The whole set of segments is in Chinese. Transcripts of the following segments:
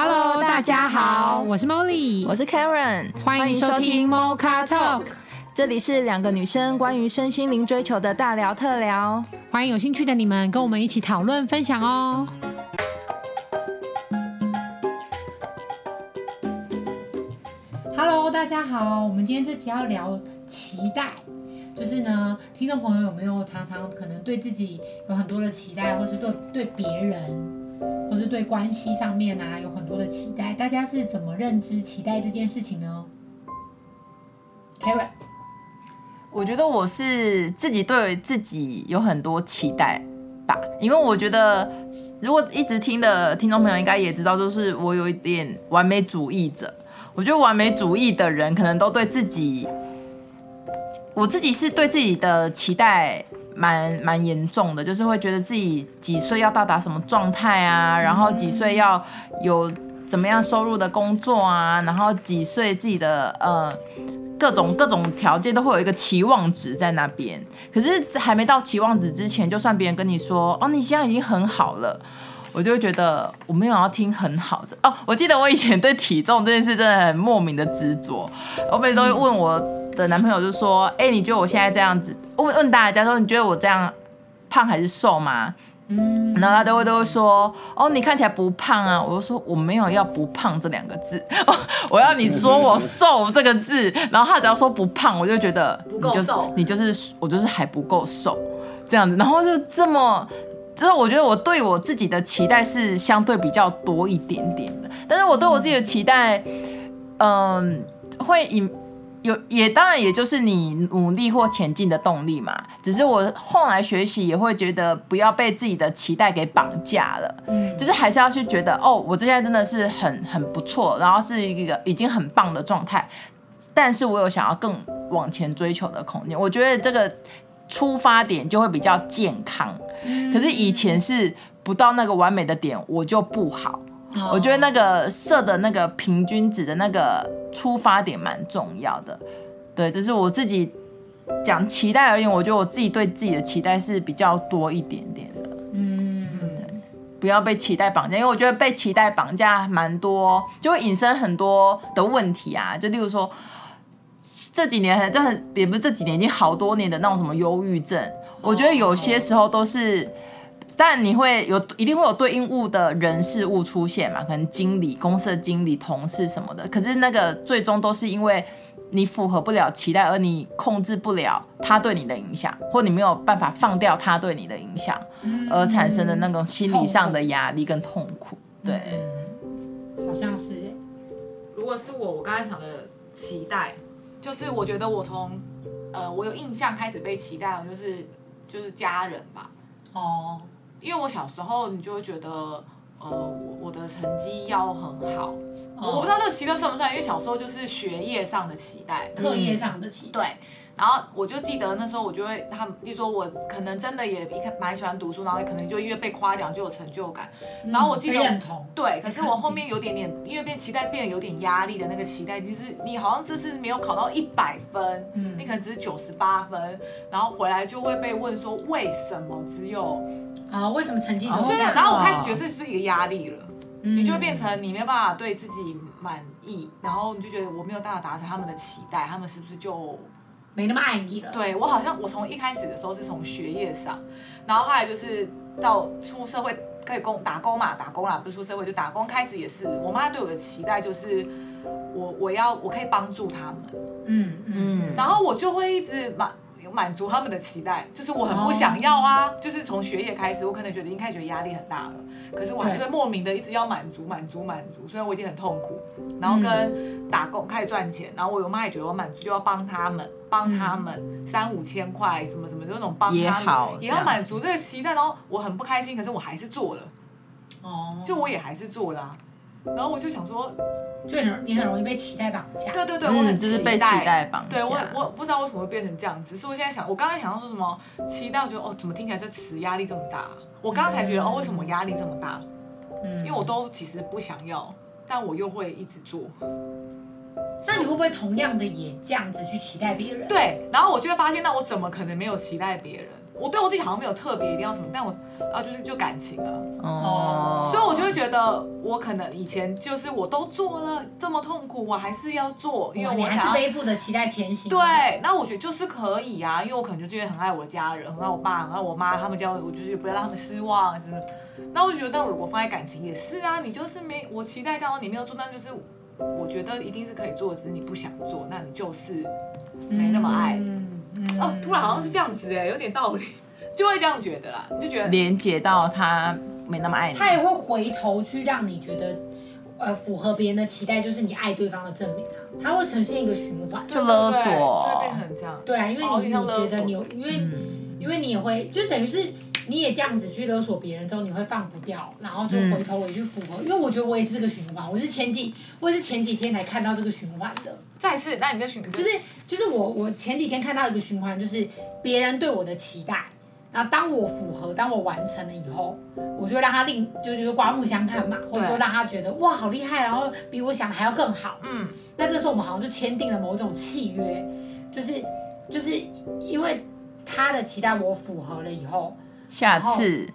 Hello，大家好，我是 Molly，我是 Karen，欢迎收听 Mocha Talk，这里是两个女生关于身心灵追求的大聊特聊，欢迎有兴趣的你们跟我们一起讨论分享哦。Hello，大家好，我们今天这集要聊期待。就是呢，听众朋友有没有常常可能对自己有很多的期待，或是对对别人，或是对关系上面啊有很多的期待？大家是怎么认知期待这件事情呢？Karen，我觉得我是自己对自己有很多期待吧，因为我觉得如果一直听的听众朋友应该也知道，就是我有一点完美主义者。我觉得完美主义的人可能都对自己。我自己是对自己的期待蛮蛮严重的，就是会觉得自己几岁要到达什么状态啊，然后几岁要有怎么样收入的工作啊，然后几岁自己的呃各种各种条件都会有一个期望值在那边。可是还没到期望值之前，就算别人跟你说哦，你现在已经很好了，我就会觉得我没有要听很好的哦。我记得我以前对体重这件事真的很莫名的执着，我每次都会问我。的男朋友就说：“哎、欸，你觉得我现在这样子？问问大家说，你觉得我这样胖还是瘦吗？”嗯，然后他都会都会说：“哦，你看起来不胖啊。”我就说：“我没有要不胖这两个字，我要你说我瘦这个字。”然后他只要说不胖，我就觉得不够瘦，你就是我就是还不够瘦这样子。然后就这么，就是我觉得我对我自己的期待是相对比较多一点点的，但是我对我自己的期待，嗯，会引。有也当然也就是你努力或前进的动力嘛，只是我后来学习也会觉得不要被自己的期待给绑架了，嗯，就是还是要去觉得哦，我这现在真的是很很不错，然后是一个已经很棒的状态，但是我有想要更往前追求的空间，我觉得这个出发点就会比较健康，可是以前是不到那个完美的点我就不好。我觉得那个设的那个平均值的那个出发点蛮重要的，对，这是我自己讲期待而言，我觉得我自己对自己的期待是比较多一点点的，嗯，不要被期待绑架，因为我觉得被期待绑架蛮多，就会引申很多的问题啊，就例如说这几年很就很也不是这几年，已经好多年的那种什么忧郁症，我觉得有些时候都是。但你会有一定会有对应物的人事物出现嘛？可能经理、公司的经理、同事什么的。可是那个最终都是因为你符合不了期待，而你控制不了他对你的影响，或你没有办法放掉他对你的影响，而产生的那种心理上的压力跟痛苦。对，好像是。如果是我，我刚才想的期待，就是我觉得我从呃我有印象开始被期待，就是就是家人吧。哦。因为我小时候，你就会觉得，呃，我我的成绩要很好，我不知道这个期待算不算，因为小时候就是学业上的期待，课业上的期待。对，然后我就记得那时候，我就会他们，比如说我可能真的也一开蛮喜欢读书，然后可能就因为被夸奖就有成就感，然后我记得。对，可是我后面有点点，因为变期待变得有点压力的那个期待，就是你好像这次没有考到一百分，嗯，你可能只是九十八分，然后回来就会被问说为什么只有。啊，为什么成绩总是？然后我开始觉得这就是一个压力了，嗯、你就会变成你没有办法对自己满意，然后你就觉得我没有办法达成他们的期待，他们是不是就没那么爱你了？对，我好像我从一开始的时候是从学业上，然后后来就是到出社会可以工打工嘛，打工啦，不是出社会就打工，开始也是我妈对我的期待就是我我要我可以帮助他们，嗯嗯，然后我就会一直满。满足他们的期待，就是我很不想要啊，就是从学业开始，我可能觉得应该觉得压力很大了，可是我还是莫名的一直要满足满足满足，虽然我已经很痛苦，然后跟打工开始赚钱，然后我我妈也觉得我满足就要帮他们，帮他们三五千块什么什么，就那种帮他们也，也要满足这个期待，然后我很不开心，可是我还是做了，哦，就我也还是做了啊。然后我就想说，就很你很容易被期待绑架。对对对，我很就是被期待绑架。对我我不知道为什么会变成这样子，所以我现在想，我刚才想到说什么期待，我觉得哦，怎么听起来这词压力这么大？我刚刚才觉得哦，为什么压力这么大？嗯，因为我都其实不想要，但我又会一直做。那你会不会同样的也这样子去期待别人？对，然后我就会发现，那我怎么可能没有期待别人？我对我自己好像没有特别一定要什么，但我啊就是就感情啊，哦，所以我就会会觉得我可能以前就是我都做了这么痛苦，我还是要做，因为我还是背负着期待前行。对，那我觉得就是可以啊，因为我可能就是因为很爱我的家人，很爱我爸，很爱我妈，他们教我就是不要让他们失望，是不是？那我觉得，但我如果放在感情也是啊，你就是没我期待到你没有做，但就是我觉得一定是可以做，只是你不想做，那你就是没那么爱。嗯嗯、哦，突然好像是这样子哎，有点道理，就会这样觉得啦，你就觉得连接到他没那么爱你，他也会回头去让你觉得，呃，符合别人的期待就是你爱对方的证明啊，他会呈现一个循环，就勒索，就会变成这样。对啊，因为你、哦、你觉得你有，因为、嗯、因为你也会，就等于是。你也这样子去勒索别人之后，你会放不掉，然后就回头也去符合，嗯、因为我觉得我也是这个循环，我是前几我也是前几天才看到这个循环的。再次，那你的循环就是就是我我前几天看到一个循环，就是别人对我的期待，然后当我符合，当我完成了以后，我就让他另就就是刮目相看嘛，或者说让他觉得哇好厉害，然后比我想的还要更好。嗯，那这个时候我们好像就签订了某种契约，就是就是因为他的期待我符合了以后。下次，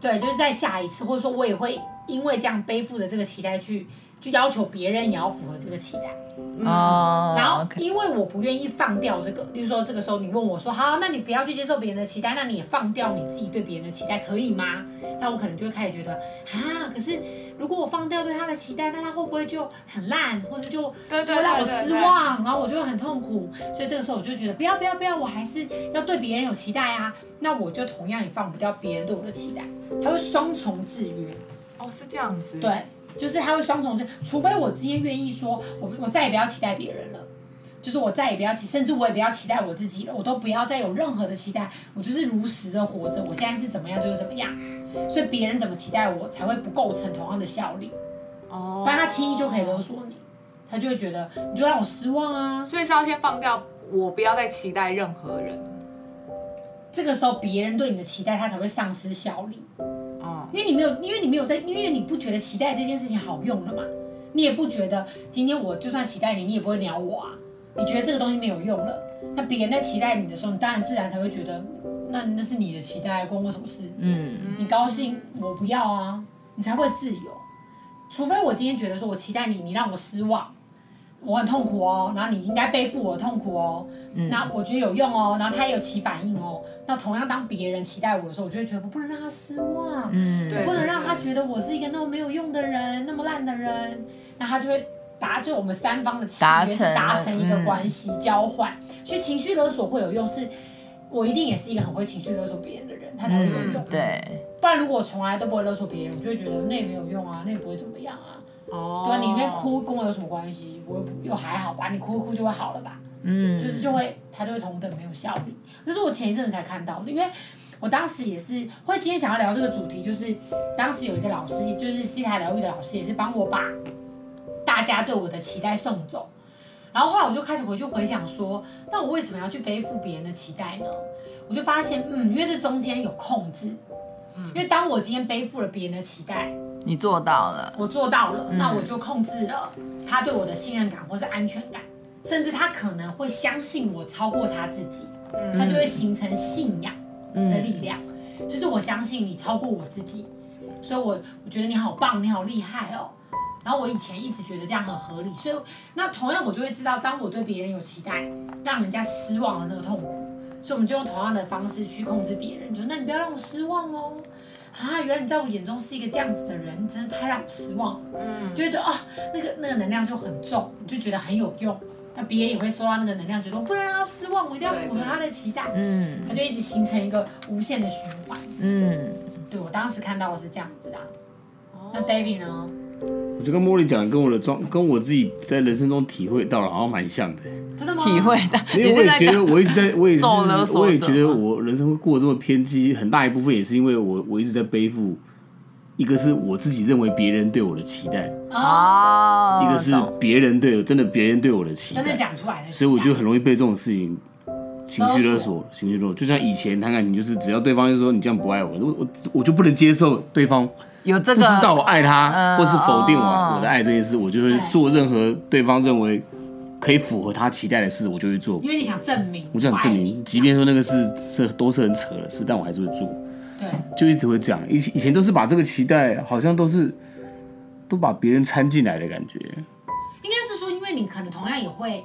对，就是在下一次，或者说我也会因为这样背负着这个期待去。就要求别人也要符合这个期待，嗯，然后因为我不愿意放掉这个，比如说这个时候你问我说，好，那你不要去接受别人的期待，那你也放掉你自己对别人的期待，可以吗？那我可能就会开始觉得，啊，可是如果我放掉对他的期待，那他会不会就很烂，或者就就会让我失望，然后我就会很痛苦。所以这个时候我就觉得，不要不要不要，我还是要对别人有期待啊。那我就同样也放不掉别人对我的期待，他会双重制约。哦，是这样子。对。就是他会双重，就除非我今天愿意说，我我再也不要期待别人了，就是我再也不要期，甚至我也不要期待我自己了，我都不要再有任何的期待，我就是如实的活着，我现在是怎么样就是怎么样，所以别人怎么期待我才会不构成同样的效力，哦，不然他轻易就可以勒索你，他就会觉得你就让我失望啊，所以是要先放掉，我不要再期待任何人，这个时候别人对你的期待他才会丧失效力。因为你没有，因为你没有在，因为你不觉得期待这件事情好用了嘛？你也不觉得今天我就算期待你，你也不会鸟我啊？你觉得这个东西没有用了，那别人在期待你的时候，你当然自然才会觉得，那那是你的期待，关我什么事？嗯，你高兴，我不要啊，你才会自由。除非我今天觉得说我期待你，你让我失望。我很痛苦哦，然后你应该背负我的痛苦哦，嗯、那我觉得有用哦，然后他也有起反应哦。那同样当别人期待我的时候，我就会觉得我不能让他失望，嗯，我不能让他觉得我是一个那么没有用的人，那么烂的人。那他就会达就我们三方的契约是达成一个关系交换。所以情绪勒索会有用，是我一定也是一个很会情绪勒索别人的人，他才会有用。嗯、对，不然如果我从来都不会勒索别人，我就会觉得那也没有用啊，那也不会怎么样啊。哦，对啊，你那哭跟我有什么关系？我又还好吧，你哭一哭就会好了吧？嗯，就是就会他就会同等没有效力。这是我前一阵子才看到的，因为我当时也是会今天想要聊这个主题，就是当时有一个老师，就是西台疗愈的老师，也是帮我把大家对我的期待送走。然后后来我就开始回去回想说，那我为什么要去背负别人的期待呢？我就发现，嗯，因为这中间有控制，因为当我今天背负了别人的期待。你做到了，我做到了，嗯、那我就控制了他对我的信任感或是安全感，甚至他可能会相信我超过他自己，嗯、他就会形成信仰的力量，嗯、就是我相信你超过我自己，所以我我觉得你好棒，你好厉害哦。然后我以前一直觉得这样很合理，所以那同样我就会知道，当我对别人有期待，让人家失望的那个痛苦，所以我们就用同样的方式去控制别人，就是那你不要让我失望哦。啊，原来你在我眼中是一个这样子的人，真的太让我失望了。嗯，就觉得啊，那个那个能量就很重，你就觉得很有用。那别人也会收到那个能量，觉得我不能让他失望，我一定要符合他的期待。嗯，他就一直形成一个无限的循环。嗯，对，我当时看到的是这样子的。哦，那 David 呢？我觉得跟茉莉讲的跟我的状，跟我自己在人生中体会到了，好像蛮像的。真的吗？体会的，因为我也觉得，我一直在，我也是，我也觉得我人生会过得这么偏激，很大一部分也是因为我，我一直在背负，一个是我自己认为别人对我的期待，哦，一个是别人对，真的别人对我的期待，真的讲出来的，所以我就很容易被这种事情情绪勒索，情绪勒索。就像以前谈感情，就是只要对方就说你这样不爱我，我我我就不能接受对方。有这个不知道我爱他，或是否定我我的爱这件事，我就会做任何对方认为可以符合他期待的事，我就会做。因为你想证明，我就想证明，即便说那个是是都是很扯的事，但我还是会做。对，就一直会这样。以以前都是把这个期待，好像都是都把别人掺进来的感觉。应该是说，因为你可能同样也会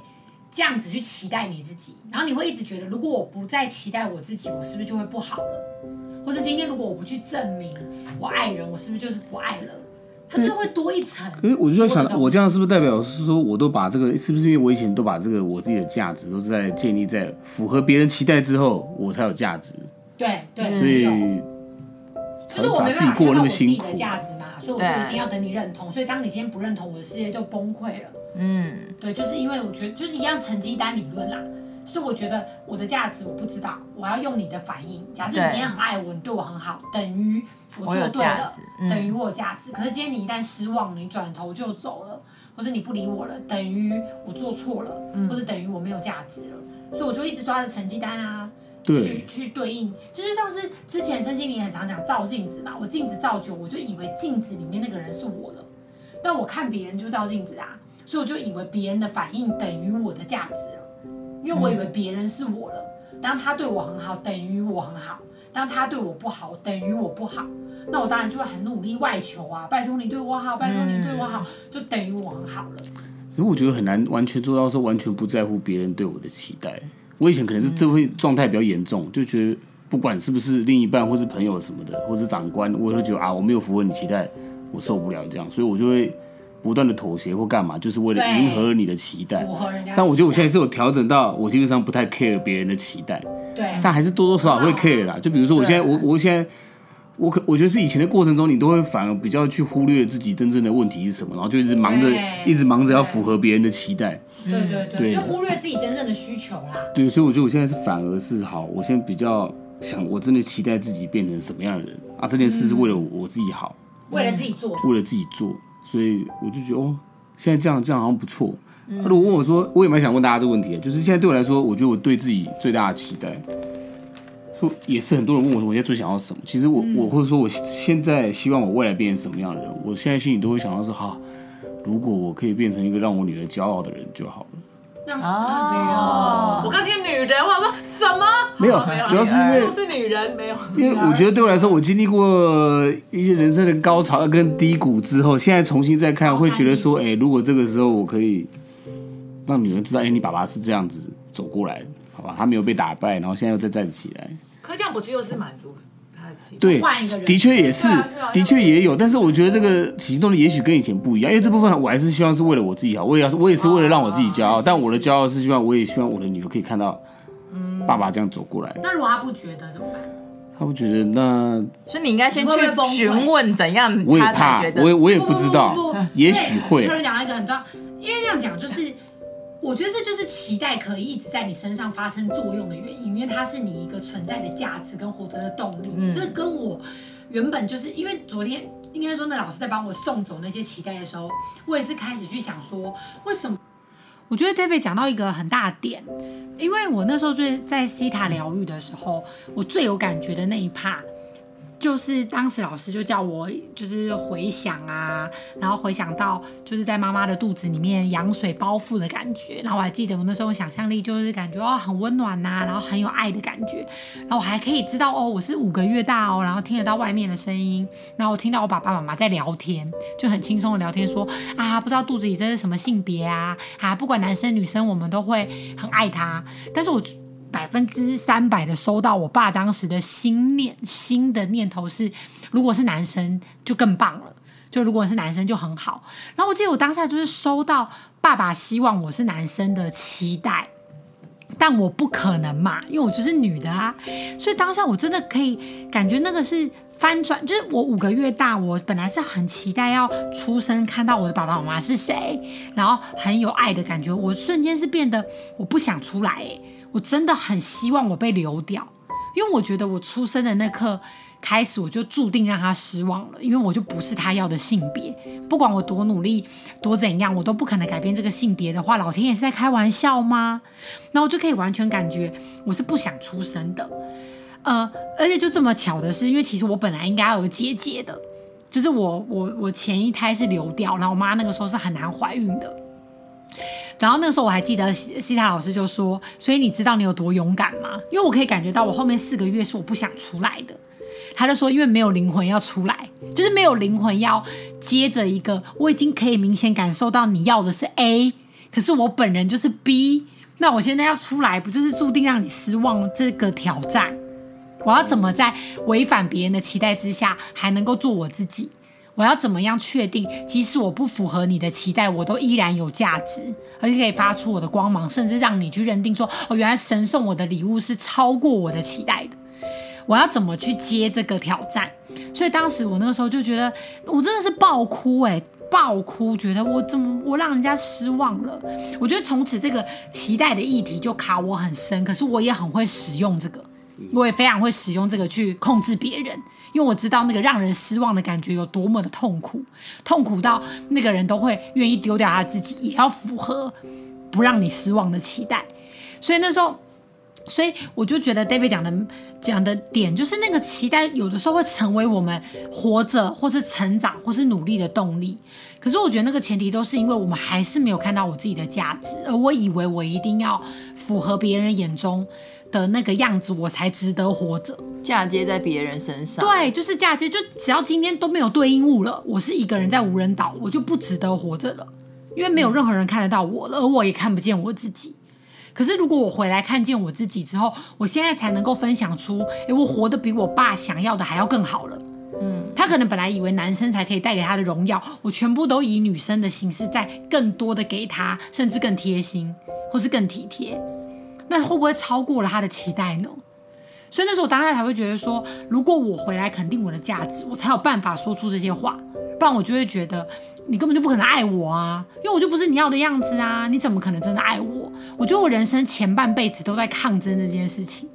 这样子去期待你自己，然后你会一直觉得，如果我不再期待我自己，我是不是就会不好了？或者今天如果我不去证明我爱人，我是不是就是不爱了？他就会多一层。可是我就在想，我这样是不是代表是说，我都把这个，是不是因为我以前都把这个我自己的价值都是在建立在符合别人期待之后，我才有价值？对对，所以就是我没办法过那么辛苦的价值嘛，所以我就一定要等你认同。所以当你今天不认同我的世界就崩溃了。嗯，对，就是因为我觉得就是一样成绩单理论啦。就是我觉得我的价值我不知道，我要用你的反应。假设你今天很爱我，你对我很好，等于我做对了，嗯、等于我有价值。可是今天你一旦失望，你转头就走了，或者你不理我了，等于我做错了，嗯、或者等于我没有价值了。所以我就一直抓着成绩单啊，对去去对应。就是像是之前身心灵很常讲照镜子嘛，我镜子照久，我就以为镜子里面那个人是我了。但我看别人就照镜子啊，所以我就以为别人的反应等于我的价值了。因为我以为别人是我了，当他对我很好，等于我很好；当他对我不好，等于我不好。那我当然就会很努力外求啊，拜托你对我好，拜托你对我好，就等于我很好了。所以我觉得很难完全做到说完全不在乎别人对我的期待。我以前可能是这会状态比较严重，就觉得不管是不是另一半或是朋友什么的，或是长官，我也会觉得啊，我没有符合你期待，我受不了这样，所以我就会。不断的妥协或干嘛，就是为了迎合你的期待。但我觉得我现在是有调整到，我基本上不太 care 别人的期待。对。但还是多多少少会 care 啦。就比如说，我现在我我现在我可我觉得是以前的过程中，你都会反而比较去忽略自己真正的问题是什么，然后就一直忙着一直忙着要符合别人的期待。对对对。就忽略自己真正的需求啦。对，所以我觉得我现在是反而是好，我现在比较想，我真的期待自己变成什么样的人啊？这件事是为了我自己好，为了自己做，为了自己做。所以我就觉得哦，现在这样这样好像不错。嗯、如果问我说，我也蛮想问大家这个问题，就是现在对我来说，我觉得我对自己最大的期待，说也是很多人问我说，我现在最想要什么？其实我、嗯、我或者说我现在希望我未来变成什么样的人，我现在心里都会想到是，哈，如果我可以变成一个让我女儿骄傲的人就好了。哦，我刚听女人，我说什么？没有，主要是因为我是女人，没有。因为我觉得对我来说，我经历过一些人生的高潮跟低谷之后，现在重新再看，会觉得说，哎，如果这个时候我可以让女人知道，哎，你爸爸是这样子走过来的，好吧？他没有被打败，然后现在又再站起来。可这样不就又是满足？对，的确也是，的确也有，但是我觉得这个启动力也许跟以前不一样，因为这部分我还是希望是为了我自己好，我也要，我也是为了让我自己骄傲，但我的骄傲是希望，我也希望我的女儿可以看到，爸爸这样走过来。那如果他不觉得怎么办？他不觉得，那所以你应该先去询问怎样，我也怕，我也我也不知道，也许会。他就讲了一个很重要，因为这样讲就是。我觉得这就是期待可以一直在你身上发生作用的原因，因为它是你一个存在的价值跟活着的动力。嗯、这跟我原本就是因为昨天应该说那老师在帮我送走那些期待的时候，我也是开始去想说，为什么？我觉得 David 讲到一个很大的点，因为我那时候就是在西塔疗愈的时候，我最有感觉的那一 part。就是当时老师就叫我，就是回想啊，然后回想到就是在妈妈的肚子里面羊水包覆的感觉，然后我还记得我那时候想象力就是感觉哦很温暖呐、然后很有爱的感觉，然后我还可以知道哦我是五个月大哦，然后听得到外面的声音，然后我听到我爸爸妈妈在聊天，就很轻松的聊天说啊不知道肚子里这是什么性别啊，啊不管男生女生我们都会很爱他，但是我。百分之三百的收到，我爸当时的心念，新的念头是，如果是男生就更棒了，就如果是男生就很好。然后我记得我当下就是收到爸爸希望我是男生的期待，但我不可能嘛，因为我就是女的啊。所以当下我真的可以感觉那个是翻转，就是我五个月大，我本来是很期待要出生看到我的爸爸妈妈是谁，然后很有爱的感觉，我瞬间是变得我不想出来欸。我真的很希望我被流掉，因为我觉得我出生的那刻开始，我就注定让他失望了，因为我就不是他要的性别。不管我多努力，多怎样，我都不可能改变这个性别的话，老天爷是在开玩笑吗？那我就可以完全感觉我是不想出生的。呃，而且就这么巧的是，因为其实我本来应该要有姐姐的，就是我我我前一胎是流掉，然后我妈那个时候是很难怀孕的。然后那时候我还记得西塔老师就说：“所以你知道你有多勇敢吗？因为我可以感觉到我后面四个月是我不想出来的，他就说，因为没有灵魂要出来，就是没有灵魂要接着一个，我已经可以明显感受到你要的是 A，可是我本人就是 B，那我现在要出来，不就是注定让你失望这个挑战？我要怎么在违反别人的期待之下，还能够做我自己？我要怎么样确定，即使我不符合你的期待，我都依然有价值，而且可以发出我的光芒，甚至让你去认定说，哦，原来神送我的礼物是超过我的期待的。我要怎么去接这个挑战？所以当时我那个时候就觉得，我真的是爆哭哎、爆哭，觉得我怎么我让人家失望了？我觉得从此这个期待的议题就卡我很深，可是我也很会使用这个，我也非常会使用这个去控制别人。因为我知道那个让人失望的感觉有多么的痛苦，痛苦到那个人都会愿意丢掉他自己，也要符合不让你失望的期待。所以那时候，所以我就觉得 David 讲的讲的点，就是那个期待有的时候会成为我们活着或是成长或是努力的动力。可是我觉得那个前提都是因为我们还是没有看到我自己的价值，而我以为我一定要符合别人眼中的那个样子，我才值得活着。嫁接在别人身上，对，就是嫁接。就只要今天都没有对应物了，我是一个人在无人岛，我就不值得活着了，因为没有任何人看得到我了，而我也看不见我自己。可是如果我回来看见我自己之后，我现在才能够分享出，哎，我活得比我爸想要的还要更好了。嗯，他可能本来以为男生才可以带给他的荣耀，我全部都以女生的形式在更多的给他，甚至更贴心，或是更体贴。那会不会超过了他的期待呢？所以那时候我当下才会觉得说，如果我回来肯定我的价值，我才有办法说出这些话，不然我就会觉得你根本就不可能爱我啊，因为我就不是你要的样子啊，你怎么可能真的爱我？我觉得我人生前半辈子都在抗争这件事情，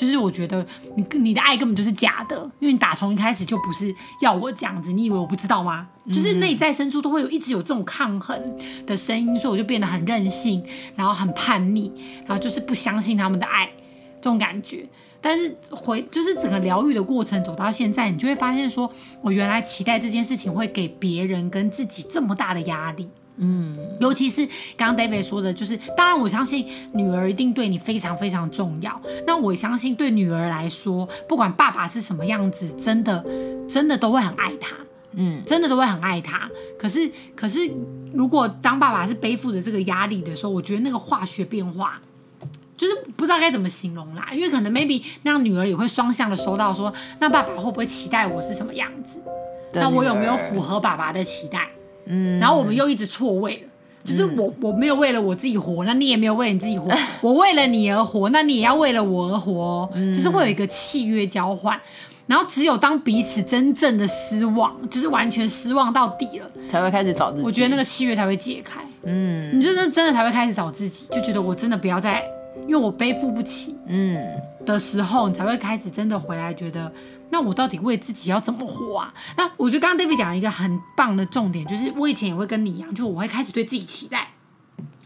就是我觉得你你的爱根本就是假的，因为你打从一开始就不是要我这样子，你以为我不知道吗？就是内在深处都会有一直有这种抗衡的声音，所以我就变得很任性，然后很叛逆，然后就是不相信他们的爱这种感觉。但是回就是整个疗愈的过程走到现在，你就会发现说，我原来期待这件事情会给别人跟自己这么大的压力。嗯，尤其是刚刚 David 说的，就是当然我相信女儿一定对你非常非常重要。那我相信对女儿来说，不管爸爸是什么样子，真的真的都会很爱她。嗯，真的都会很爱她。可是可是，如果当爸爸是背负着这个压力的时候，我觉得那个化学变化。就是不知道该怎么形容啦，因为可能 maybe 那样女儿也会双向的收到说，那爸爸会不会期待我是什么样子？那我有没有符合爸爸的期待？嗯，然后我们又一直错位了，就是我我没有为了我自己活，那你也没有为你自己活，我为了你而活，那你也要为了我而活，就是会有一个契约交换，然后只有当彼此真正的失望，就是完全失望到底了，才会开始找自己。我觉得那个契约才会解开，嗯，你就是真的才会开始找自己，就觉得我真的不要再。因为我背负不起，嗯，的时候，你才会开始真的回来，觉得那我到底为自己要怎么活啊？那我觉得刚刚 David 讲了一个很棒的重点，就是我以前也会跟你一样，就我会开始对自己期待。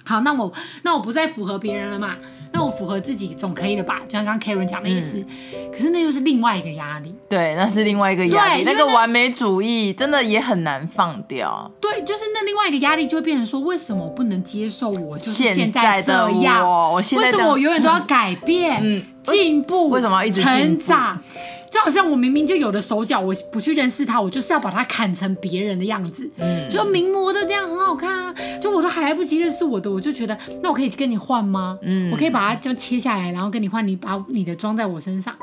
好，那我那我不再符合别人了嘛？那我符合自己总可以了吧？就像刚刚 Karen 讲的也是，嗯、可是那又是另外一个压力。对，那是另外一个压力。那个完美主义真的也很难放掉。对，就是那另外一个压力就会变成说，为什么我不能接受我就是现在这样？我，我现在这样，为什么我永远都要改变、嗯、进步？为什么要一直成长？就好像我明明就有的手脚，我不去认识它，我就是要把它砍成别人的样子，嗯，就明模的这样很好看啊，就我都还来不及认识我的，我就觉得那我可以跟你换吗？嗯，我可以把它就切下来，然后跟你换，你把你的装在我身上。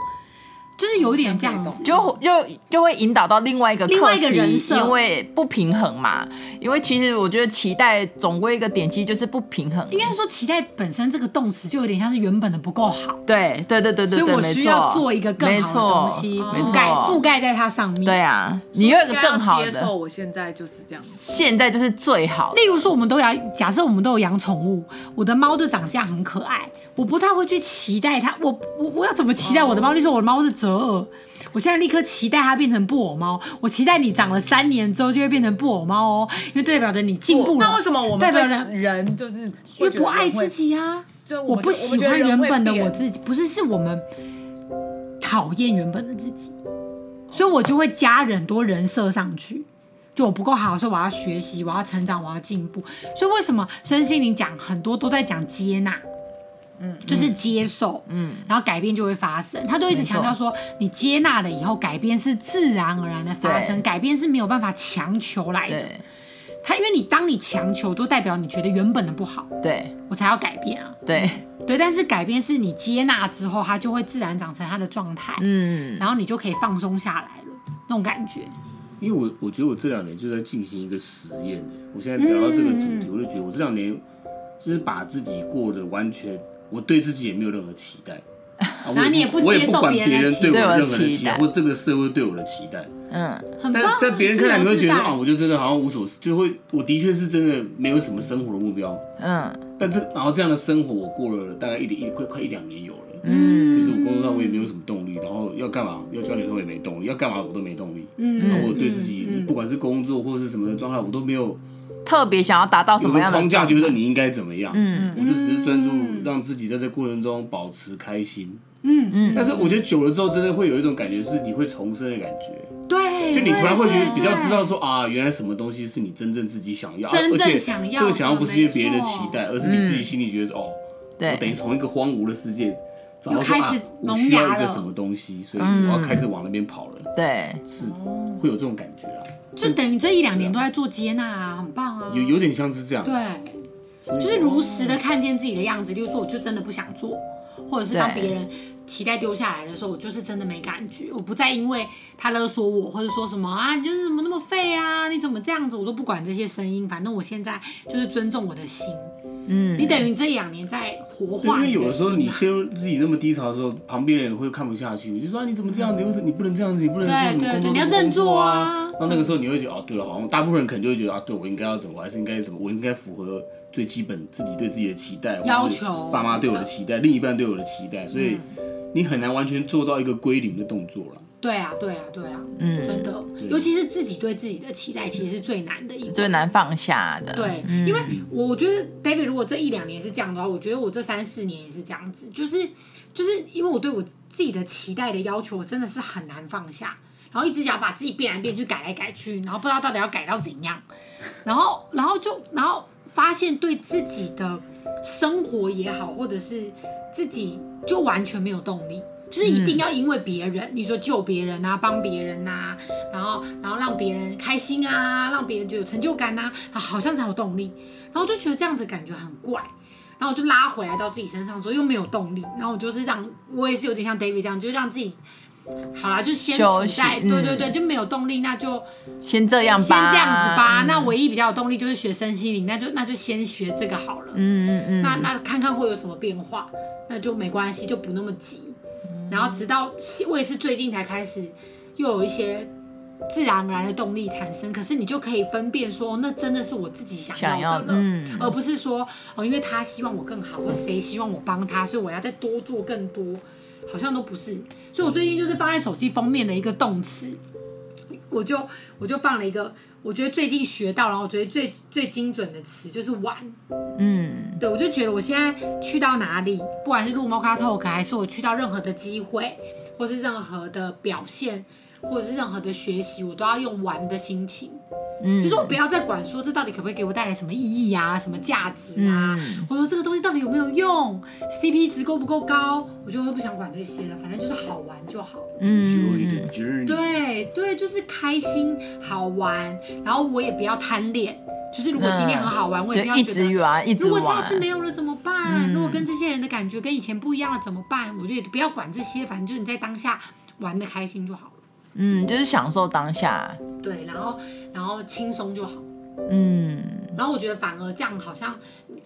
就是有点这样子，就又又会引导到另外一个另外一个人设，因为不平衡嘛。因为其实我觉得期待总归一个点，其实就是不平衡。应该说期待本身这个动词就有点像是原本的不够好。对对对对对，所以我需要做一个更好的东西覆盖覆盖在它上面。对啊，你有一个更好的。接受我现在就是这样，现在就是最好。例如说，我们都要假设我们都有养宠物，我的猫就长这样很可爱。我不太会去期待它，我我我要怎么期待我的猫？例如说我的猫是折耳，我现在立刻期待它变成布偶猫。我期待你长了三年之后就会变成布偶猫哦，因为代表着你进步了。那为什么我们代表着人就是因为不爱自己啊？就我不喜欢原本的我自己，不是是我们讨厌原本的自己，所以我就会加很多人设上去。就我不够好，所以我要学习，我要成长，我要进步。所以为什么身心灵讲很多都在讲接纳？嗯，就是接受，嗯，然后改变就会发生。他都一直强调说，你接纳了以后，改变是自然而然的发生，改变是没有办法强求来的。他因为你当你强求，都代表你觉得原本的不好，对。我才要改变啊。对。对，但是改变是你接纳之后，它就会自然长成它的状态，嗯，然后你就可以放松下来了，那种感觉。因为我我觉得我这两年就在进行一个实验，我现在聊到这个主题，我就觉得我这两年就是把自己过得完全，我对自己也没有任何期待，然后你也不接受别人对我任何的期待，或者这个社会对我的期待。嗯，很棒。在别人看来，你会觉得啊，我就真的好像无所事，就会，我的确是真的没有什么生活的目标。嗯，但这然后这样的生活，我过了大概一点一快快一两年有了。嗯，就是我工作上我也没有什么动力，然后要干嘛要交女朋友也没动力，要干嘛我都没动力。嗯，然后我对自己不管是工作或是什么的状态，我都没有特别想要达到什么样的框架，觉得你应该怎么样。嗯，我就只是专注让自己在这过程中保持开心。嗯嗯，但是我觉得久了之后，真的会有一种感觉，是你会重生的感觉。对，就你突然会觉得比较知道说啊，原来什么东西是你真正自己想要，真正想要。这个想要不是因为别人的期待，而是你自己心里觉得哦，我等于从一个荒芜的世界找到说啊，我需要一个什么东西，所以我要开始往那边跑了。对，是会有这种感觉啊。就等于这一两年都在做接纳啊，很棒啊。有有点像是这样。对，就是如实的看见自己的样子，例如说，我就真的不想做。或者是当别人期待丢下来的时候，我就是真的没感觉，我不再因为他勒索我，或者说什么啊，你就是怎么那么废啊，你怎么这样子，我都不管这些声音，反正我现在就是尊重我的心。嗯，你等于这两年在活化。因为有的时候你陷入自己那么低潮的时候，旁边人会看不下去，就说你怎么这样子，为什么你不能这样子，你不能做什么工作，你要认做啊。那那个时候你会觉得哦，对了，好像大部分人可能就会觉得啊，对我应该要怎么，我还是应该怎么，我应该符合。最基本自己对自己的期待，要求爸妈对我的期待，另一半对我的期待，所以你很难完全做到一个归零的动作了。对啊，对啊，对啊，嗯，真的，尤其是自己对自己的期待，其实是最难的一个，最难放下的。对，因为我觉得 David 如果这一两年是这样的话，我觉得我这三四年也是这样子，就是就是因为我对我自己的期待的要求，我真的是很难放下，然后一直想把自己变来变去，改来改去，然后不知道到底要改到怎样，然后然后就然后。发现对自己的生活也好，或者是自己就完全没有动力，就是一定要因为别人，你说救别人啊，帮别人啊，然后然后让别人开心啊，让别人就有成就感啊，好像才有动力。然后就觉得这样子感觉很怪，然后就拉回来到自己身上说又没有动力，然后我就是让我也是有点像 David 这样，就让自己。好啦，就先处在对对对，就没有动力，那就先这样吧，先这样子吧。那唯一比较有动力就是学身心灵，那就那就先学这个好了。嗯嗯嗯。那那看看会有什么变化，那就没关系，就不那么急。然后直到我也是最近才开始，又有一些自然而然的动力产生。可是你就可以分辨说，那真的是我自己想要的了，而不是说哦，因为他希望我更好，或谁希望我帮他，所以我要再多做更多。好像都不是，所以我最近就是放在手机封面的一个动词，我就我就放了一个，我觉得最近学到，然后我觉得最最精准的词就是玩，嗯，对，我就觉得我现在去到哪里，不管是录 Mocha Talk 还是我去到任何的机会，或是任何的表现，或者是任何的学习，我都要用玩的心情。嗯，就是我不要再管说这到底可不可以给我带来什么意义啊，什么价值啊，嗯、或者说这个东西到底有没有用，CP 值够不够高，我就会不想管这些了，反正就是好玩就好。嗯，对对，就是开心好玩，然后我也不要贪恋，就是如果今天很好玩，嗯、我也不要觉得，如果下次没有了怎么办？嗯、如果跟这些人的感觉跟以前不一样了怎么办？我就也不要管这些，反正就是你在当下玩的开心就好了。嗯，就是享受当下。对，然后然后轻松就好。嗯，然后我觉得反而这样好像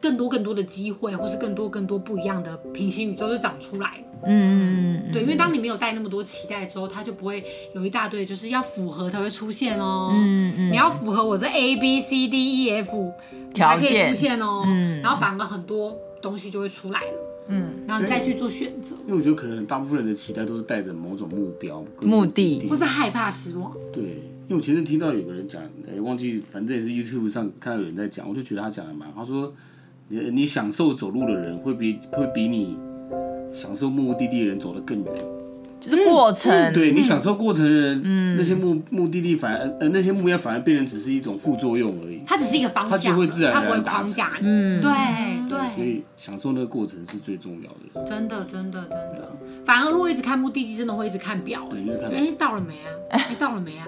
更多更多的机会，或是更多更多不一样的平行宇宙就长出来。嗯嗯嗯。对，因为当你没有带那么多期待之后，它就不会有一大堆就是要符合才会出现哦。嗯嗯。你要符合我这 A B C D E F 才可以出现哦。嗯。然后反而很多东西就会出来了。嗯，然后你再去做选择。因为我觉得可能大部分人的期待都是带着某种目标、目的，或是害怕失望。对，因为我前阵听到有个人讲，哎，忘记，反正也是 YouTube 上看到有人在讲，我就觉得他讲的蛮好。他说，你你享受走路的人，会比会比你享受目的地的人走得更远。就是过程。嗯、对你享受过程的人，嗯，那些目目的地反而呃那些目标反而变成只是一种副作用而已。它只是一个方向，它就会自然然它不会框架。嗯，对对。所以享受那个过程是最重要的。真的真的真的。反而如果一直看目的地，真的会一直看表。对，一直看。哎，到了没啊？哎，到了没啊？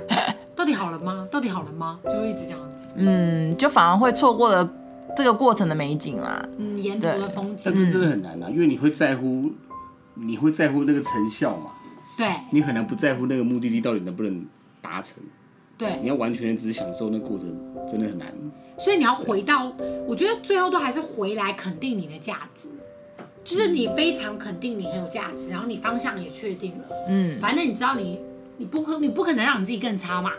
到底好了吗？到底好了吗？就会一直这样子。嗯，就反而会错过了这个过程的美景啦。嗯，沿途的风景。但这真的很难啊，因为你会在乎，你会在乎那个成效嘛？对。你很难不在乎那个目的地到底能不能达成。对。你要完全只享受那过程，真的很难。所以你要回到，我觉得最后都还是回来肯定你的价值。就是你非常肯定你很有价值，然后你方向也确定了，嗯，反正你知道你你不可你不可能让你自己更差嘛，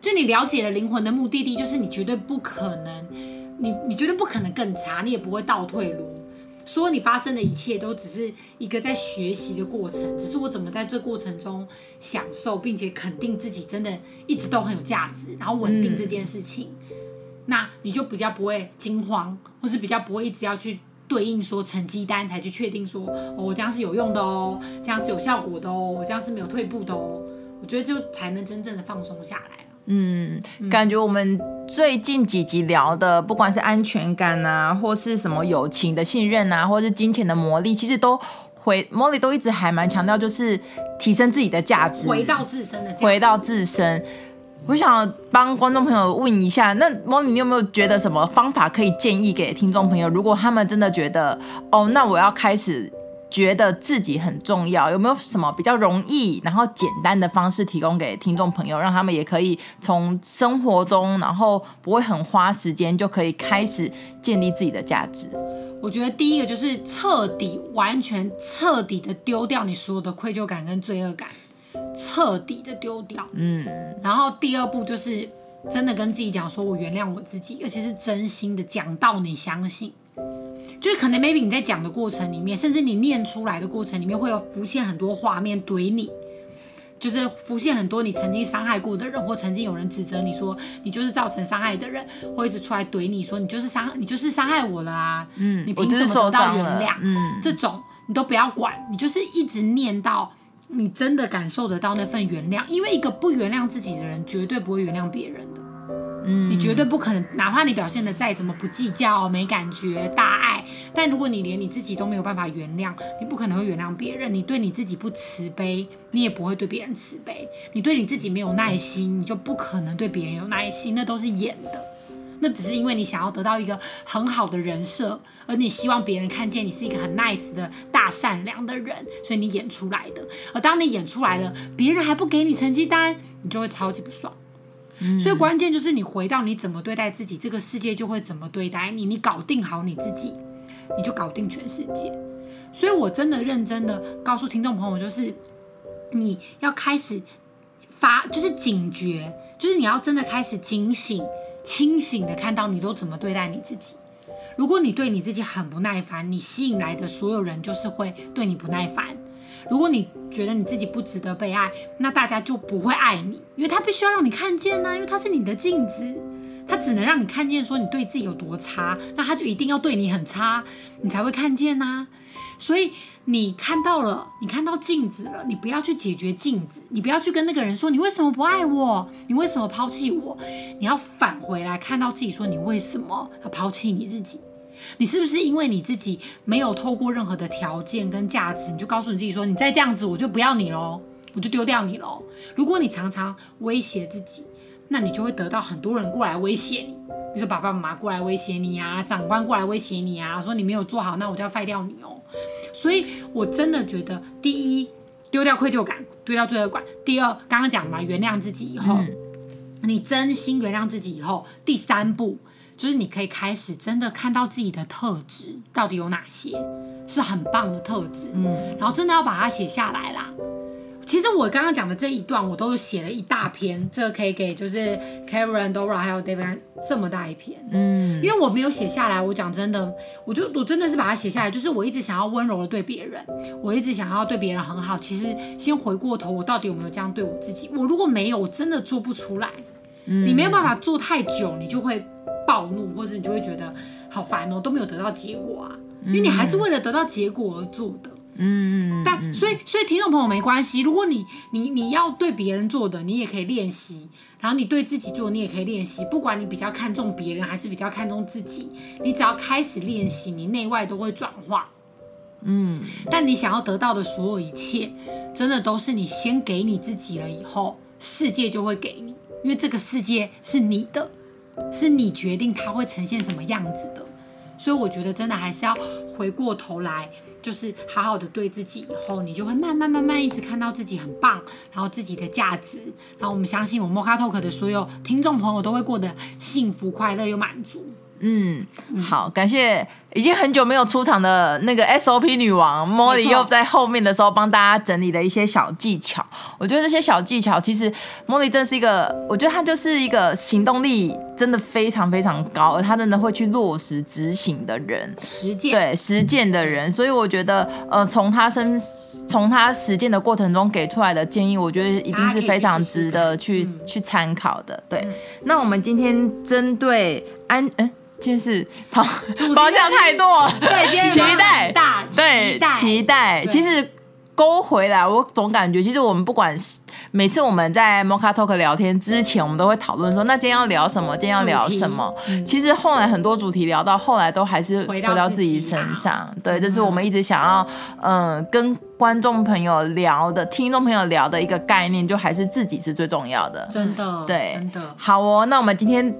就你了解了灵魂的目的地，就是你绝对不可能，你你绝对不可能更差，你也不会倒退路，说你发生的一切都只是一个在学习的过程，只是我怎么在这过程中享受，并且肯定自己真的一直都很有价值，然后稳定这件事情，那你就比较不会惊慌，或是比较不会一直要去。对应说成绩单才去确定说，哦，我这样是有用的哦，这样是有效果的哦，我这样是没有退步的哦，我觉得就才能真正的放松下来。嗯，感觉我们最近几集聊的，不管是安全感啊，或是什么友情的信任啊，或是金钱的魔力，其实都回 Molly 都一直还蛮强调，就是提升自己的价值，回到自身的价值，回到自身。我想帮观众朋友问一下，那 Molly，你有没有觉得什么方法可以建议给听众朋友？如果他们真的觉得，哦，那我要开始觉得自己很重要，有没有什么比较容易然后简单的方式提供给听众朋友，让他们也可以从生活中，然后不会很花时间，就可以开始建立自己的价值？我觉得第一个就是彻底、完全、彻底的丢掉你所有的愧疚感跟罪恶感。彻底的丢掉，嗯，然后第二步就是真的跟自己讲说，我原谅我自己，而且是真心的讲到你相信，就是可能 maybe 你在讲的过程里面，甚至你念出来的过程里面，会有浮现很多画面怼你，就是浮现很多你曾经伤害过的人，或曾经有人指责你说你就是造成伤害的人，会一直出来怼你说你就是伤你就是伤害我了啊，嗯，你凭什么得到原谅？嗯，这种你都不要管，你就是一直念到。你真的感受得到那份原谅，因为一个不原谅自己的人，绝对不会原谅别人的。嗯，你绝对不可能，哪怕你表现的再怎么不计较、没感觉、大爱，但如果你连你自己都没有办法原谅，你不可能会原谅别人。你对你自己不慈悲，你也不会对别人慈悲。你对你自己没有耐心，你就不可能对别人有耐心。那都是演的，那只是因为你想要得到一个很好的人设。而你希望别人看见你是一个很 nice 的大善良的人，所以你演出来的。而当你演出来了，别人还不给你成绩单，你就会超级不爽。所以关键就是你回到你怎么对待自己，这个世界就会怎么对待你。你搞定好你自己，你就搞定全世界。所以我真的认真的告诉听众朋友，就是你要开始发，就是警觉，就是你要真的开始警醒、清醒的看到你都怎么对待你自己。如果你对你自己很不耐烦，你吸引来的所有人就是会对你不耐烦。如果你觉得你自己不值得被爱，那大家就不会爱你，因为他必须要让你看见呢、因为他是你的镜子，他只能让你看见说你对自己有多差，那他就一定要对你很差，你才会看见呐、所以你看到了，你看到镜子了，你不要去解决镜子，你不要去跟那个人说你为什么不爱我，你为什么抛弃我，你要返回来看到自己，说你为什么要抛弃你自己。你是不是因为你自己没有透过任何的条件跟价值，你就告诉你自己说，你再这样子我就不要你喽，我就丢掉你喽？如果你常常威胁自己，那你就会得到很多人过来威胁你，比如说爸爸妈妈过来威胁你啊，长官过来威胁你啊，说你没有做好，那我就要废掉你哦。所以我真的觉得，第一，丢掉愧疚感，丢掉罪恶感；第二，刚刚讲嘛，原谅自己以后，嗯，你真心原谅自己以后，第三步。就是你可以开始真的看到自己的特质到底有哪些是很棒的特质，嗯，然后真的要把它写下来啦。其实我刚刚讲的这一段，我都有写了一大篇，这个可以给就是 Karen、Dora 还有 David 这么大一篇，嗯，因为我没有写下来，我讲真的，我就我真的是把它写下来，就是我一直想要温柔的对别人，我一直想要对别人很好。其实先回过头，我到底有没有这样对我自己？我如果没有，我真的做不出来。嗯，你没有办法做太久，你就会。暴怒，或是你就会觉得好烦哦，都没有得到结果啊，因为你还是为了得到结果而做的。嗯，但所以所以听众朋友没关系，如果你你你要对别人做的，你也可以练习。然后你对自己做，你也可以练习。不管你比较看重别人，还是比较看重自己，你只要开始练习，你内外都会转化。嗯，但你想要得到的所有一切，真的都是你先给你自己了以后，世界就会给你，因为这个世界是你的，是你决定它会呈现什么样子的。所以我觉得真的还是要回过头来。就是好好的对自己，以后你就会慢慢慢慢一直看到自己很棒，然后自己的价值，然后我们相信我们 Mocha Talk 的所有听众朋友都会过得幸福、快乐又满足。嗯，好，感谢已经很久没有出场的那个 SOP 女王 Molly 又在后面的时候帮大家整理了一些小技巧。我觉得这些小技巧，其实 Molly 真是一个，我觉得她就是一个行动力真的非常非常高，而她真的会去落实执行的人，实践对实践的人。所以我觉得，呃，从她身从她实践的过程中给出来的建议，我觉得一定是非常值得去去参考的。对，嗯、那我们今天针对安，嗯。今天是好，方向太多，对，期待大，对，期待。其实勾回来，我总感觉，其实我们不管是每次我们在 Mocha Talk 聊天之前，我们都会讨论说，那今天要聊什么？今天要聊什么？其实后来很多主题聊到后来，都还是回到自己身上。对，这是我们一直想要，嗯，跟观众朋友聊的、听众朋友聊的一个概念，就还是自己是最重要的。真的，对，真的。好哦，那我们今天。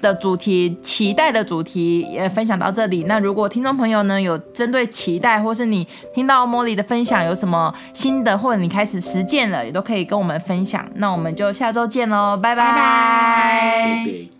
的主题，期待的主题也分享到这里。那如果听众朋友呢，有针对期待，或是你听到茉莉的分享有什么新的，或者你开始实践了，也都可以跟我们分享。那我们就下周见喽，拜拜。